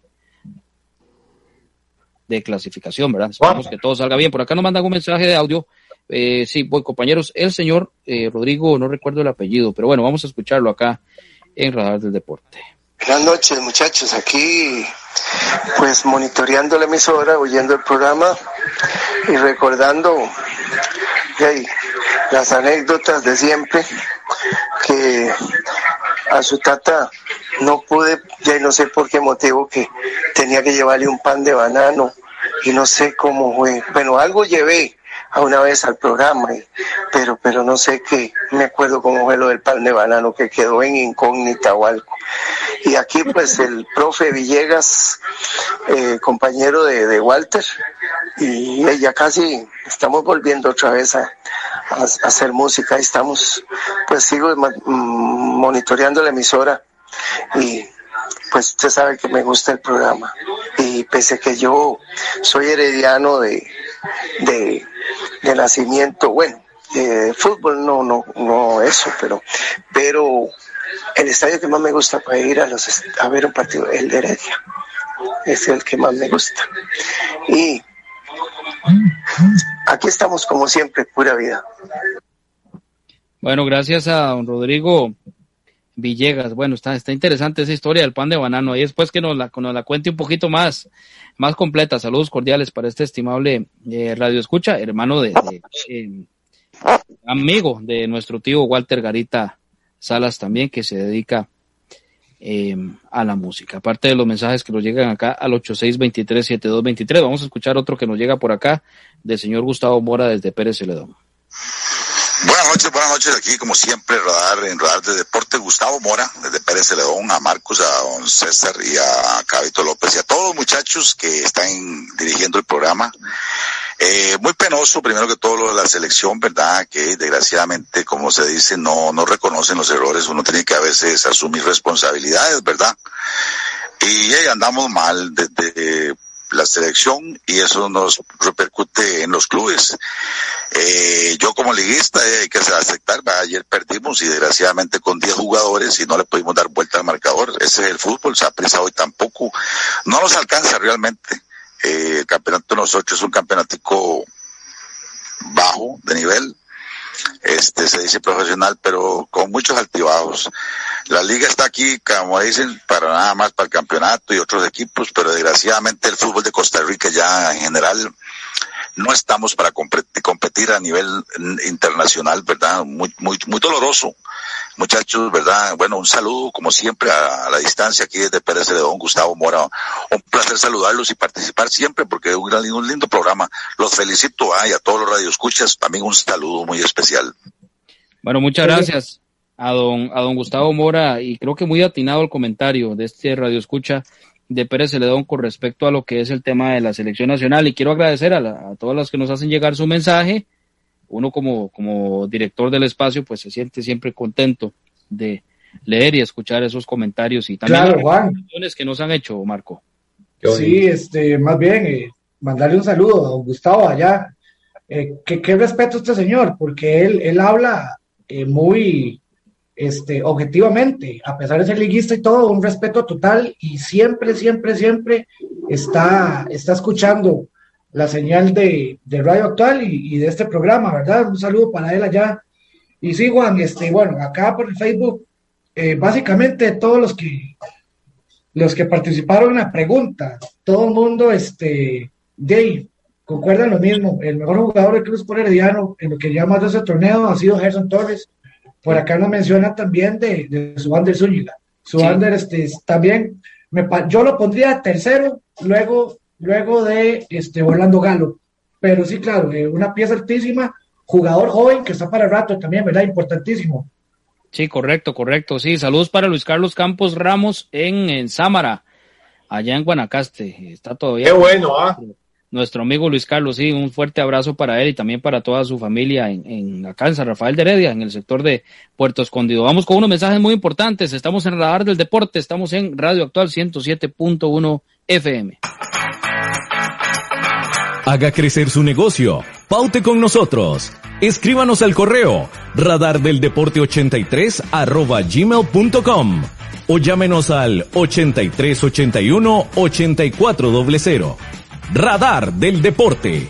de clasificación, ¿verdad? Esperemos que todo salga bien. Por acá nos mandan un mensaje de audio. Eh, sí, voy, compañeros, el señor eh, Rodrigo, no recuerdo el apellido, pero bueno, vamos a escucharlo acá en Radar del Deporte. Buenas noches, muchachos. Aquí, pues, monitoreando la emisora, oyendo el programa y recordando las anécdotas de siempre que a su tata no pude, ya no sé por qué motivo, que tenía que llevarle un pan de banano y no sé cómo fue. Bueno, algo llevé a una vez al programa, pero, pero no sé qué, me acuerdo cómo fue lo del pan de banano que quedó en incógnita o algo. Y aquí pues el profe Villegas, eh, compañero de, de, Walter, y ya casi estamos volviendo otra vez a, a, hacer música, estamos, pues sigo monitoreando la emisora y pues usted sabe que me gusta el programa y pese que yo soy herediano de, de, de nacimiento, bueno, eh, fútbol no, no, no eso, pero, pero el estadio que más me gusta para ir a, los, a ver un partido es el de Heredia. Es el que más me gusta. Y aquí estamos como siempre, pura vida. Bueno, gracias a don Rodrigo Villegas. Bueno, está, interesante esa historia del pan de banano. Y después que nos la, cuente un poquito más, más completa. Saludos cordiales para este estimable eh, Radio Escucha, hermano de, de eh, amigo de nuestro tío Walter Garita Salas también, que se dedica eh, a la música. Aparte de los mensajes que nos llegan acá al 86237223, vamos a escuchar otro que nos llega por acá del señor Gustavo Mora desde Pérez Celedón. Buenas noches, buenas noches aquí como siempre rodar en rodar de deporte Gustavo Mora desde Pérez Celedón, a Marcos, a don César y a Cabito López y a todos los muchachos que están dirigiendo el programa. Eh, muy penoso, primero que todo lo de la selección, ¿verdad? Que desgraciadamente, como se dice, no, no reconocen los errores, uno tiene que a veces asumir responsabilidades, ¿verdad? Y ahí andamos mal desde la selección y eso nos repercute en los clubes. Eh, yo como liguista eh, hay que aceptar, ayer perdimos y desgraciadamente con 10 jugadores y no le pudimos dar vuelta al marcador. Ese es el fútbol, se prisa hoy tampoco. No nos alcanza realmente. Eh, el campeonato de nosotros es un campeonático bajo de nivel este se dice profesional, pero con muchos altibajos. La liga está aquí, como dicen, para nada más para el campeonato y otros equipos, pero desgraciadamente el fútbol de Costa Rica ya en general no estamos para competir a nivel internacional, ¿verdad? Muy, muy, muy doloroso. Muchachos, ¿verdad? Bueno, un saludo, como siempre, a, la distancia aquí desde Pérez de Don Gustavo Mora. Un placer saludarlos y participar siempre porque es un, un lindo programa. Los felicito a, y a todos los radioescuchas. También un saludo muy especial. Bueno, muchas gracias a don, a don Gustavo Mora y creo que muy atinado el comentario de este radioescucha de Pérez Celedón con respecto a lo que es el tema de la selección nacional y quiero agradecer a, a todas las que nos hacen llegar su mensaje. Uno como, como director del espacio pues se siente siempre contento de leer y escuchar esos comentarios y también las que nos han hecho, Marco. Sí, este, más bien, eh, mandarle un saludo a don Gustavo allá. Eh, que, qué respeto a este señor, porque él, él habla eh, muy, este, objetivamente, a pesar de ser liguista y todo, un respeto total y siempre, siempre, siempre está, está escuchando la señal de, Radio Actual y, de este programa, ¿verdad? Un saludo para él allá. Y sí, Juan, este, bueno, acá por el Facebook, eh, básicamente todos los que los que participaron en la pregunta, todo el mundo, este, Dave, concuerdan lo mismo. El mejor jugador del Cruz por Herediano en lo que llama de ese torneo ha sido Gerson Torres por acá nos menciona también de, de Subander Zúñiga. Subander este, también, me, yo lo pondría tercero, luego, luego de este, Orlando Galo. Pero sí, claro, eh, una pieza altísima, jugador joven que está para el rato también, ¿verdad? Importantísimo. Sí, correcto, correcto. Sí, saludos para Luis Carlos Campos Ramos en, en Sámara, allá en Guanacaste. Está todavía. Qué bueno, ¿ah? nuestro amigo Luis Carlos, sí, un fuerte abrazo para él y también para toda su familia en, en acá en San Rafael de Heredia, en el sector de Puerto Escondido. Vamos con unos mensajes muy importantes. Estamos en Radar del Deporte, estamos en Radio Actual 107.1 FM. Haga crecer su negocio. Paute con nosotros. Escríbanos al correo radardeldeporte83 arroba gmail.com o llámenos al 8381 8400. Radar del Deporte.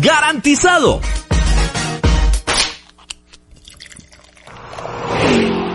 ¡Garantizado!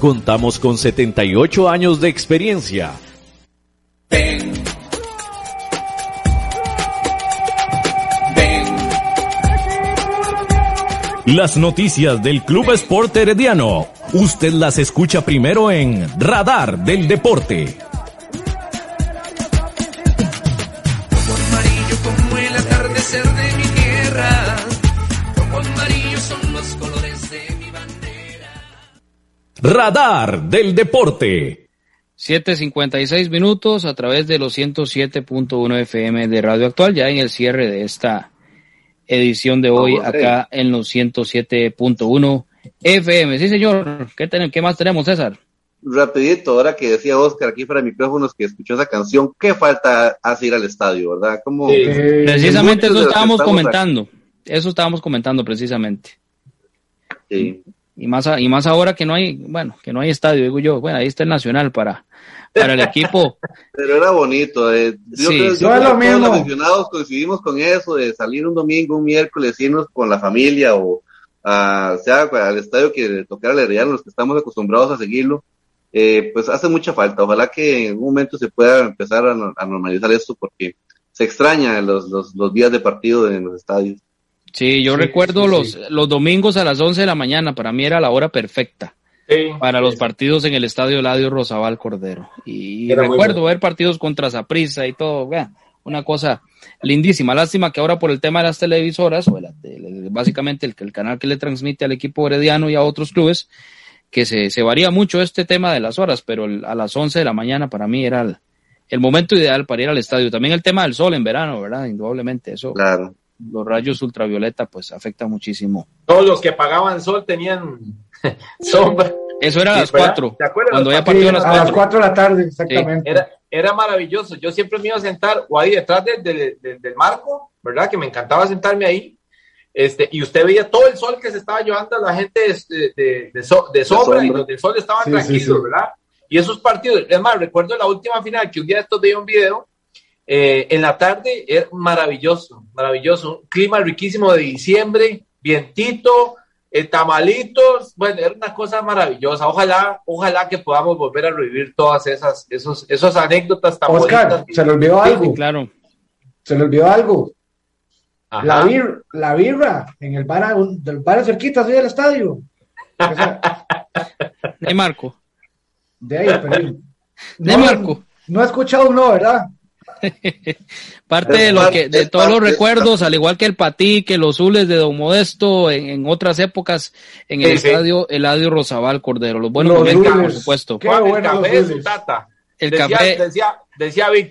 Contamos con 78 años de experiencia. Ven. Ven. Las noticias del Club Sport Herediano. Usted las escucha primero en Radar del Deporte. Radar del Deporte. 7.56 minutos a través de los 107.1 FM de Radio Actual, ya en el cierre de esta edición de hoy, acá en los 107.1 FM. Sí, señor. ¿Qué, ten- ¿Qué más tenemos, César? Rapidito, ahora que decía Oscar aquí fuera de micrófonos que escuchó esa canción, ¿qué falta hace ir al estadio, verdad? Como Precisamente eso estábamos comentando. Eso estábamos comentando precisamente. Sí. Y más, a- y más ahora que no hay, bueno, que no hay estadio, digo yo. Bueno, ahí está el Nacional para, para el equipo. Pero era bonito. eh. Yo Sí, creo, No es lo que todos mismo. los aficionados coincidimos con eso, de salir un domingo, un miércoles, irnos con la familia o a, sea al estadio que le tocara al Herediano, los que estamos acostumbrados a seguirlo. Eh, pues hace mucha falta. Ojalá que en algún momento se pueda empezar a, no- a normalizar esto porque se extraña los, los, los días de partido en los estadios. Sí, yo Sí, recuerdo sí, los, sí. los domingos a las 11 de la mañana. Para mí era la hora perfecta Sí. para los partidos en el estadio Eladio Rosabal Cordero. Y Era recuerdo ver partidos contra Saprissa y todo. vea, Una cosa lindísima. Lástima que ahora por el tema de las televisoras, o la básicamente el, el canal que le transmite al equipo herediano y a otros clubes, que se, se varía mucho este tema de las horas, pero el- a las 11 de la mañana para mí era el, el momento ideal para ir al estadio. También el tema del sol en verano, ¿verdad? Indudablemente eso. Claro. Los rayos ultravioleta pues afecta muchísimo. Todos los que pagaban sol tenían sombra. Eso era a las ¿verdad? 4. ¿Te acuerdas? Cuando ya partió a a las las 4. 4 de la tarde, exactamente. Era, era maravilloso. Yo siempre me iba a sentar o ahí detrás del- del- del- del marco, ¿verdad? Que me encantaba sentarme ahí. Este, y usted veía todo el sol que se estaba llevando a la gente de, de, de so- de sombra, y los del sol estaban Sí, sí, tranquilos, sí. ¿verdad? Y esos partidos, es más, recuerdo la última final que un día de estos veía un video, eh, en la tarde era maravilloso, maravilloso, un clima riquísimo de diciembre, vientito, eh, tamalitos, bueno, era una cosa maravillosa. Ojalá, ojalá que podamos volver a revivir todas esas, esos, esas anécdotas tan Oscar, bonitas. se le olvidó algo. Sí, claro. Se le olvidó algo. Ajá. La, bir- la birra en el bar, del bar cerquita así del estadio. De Marco. de ahí, pero- De no, Marco. No he escuchado uno, ¿verdad? Parte Es de lo parte- que, de todos los recuerdos, al igual que el patí, que los zules de Don Modesto, en, en otras épocas, en el Sí, sí. estadio Eladio Rosabal Cordero. Los buenos Los momentos, por supuesto. Qué el café de zules. su tata. El decía, café- decía, decía Víctor.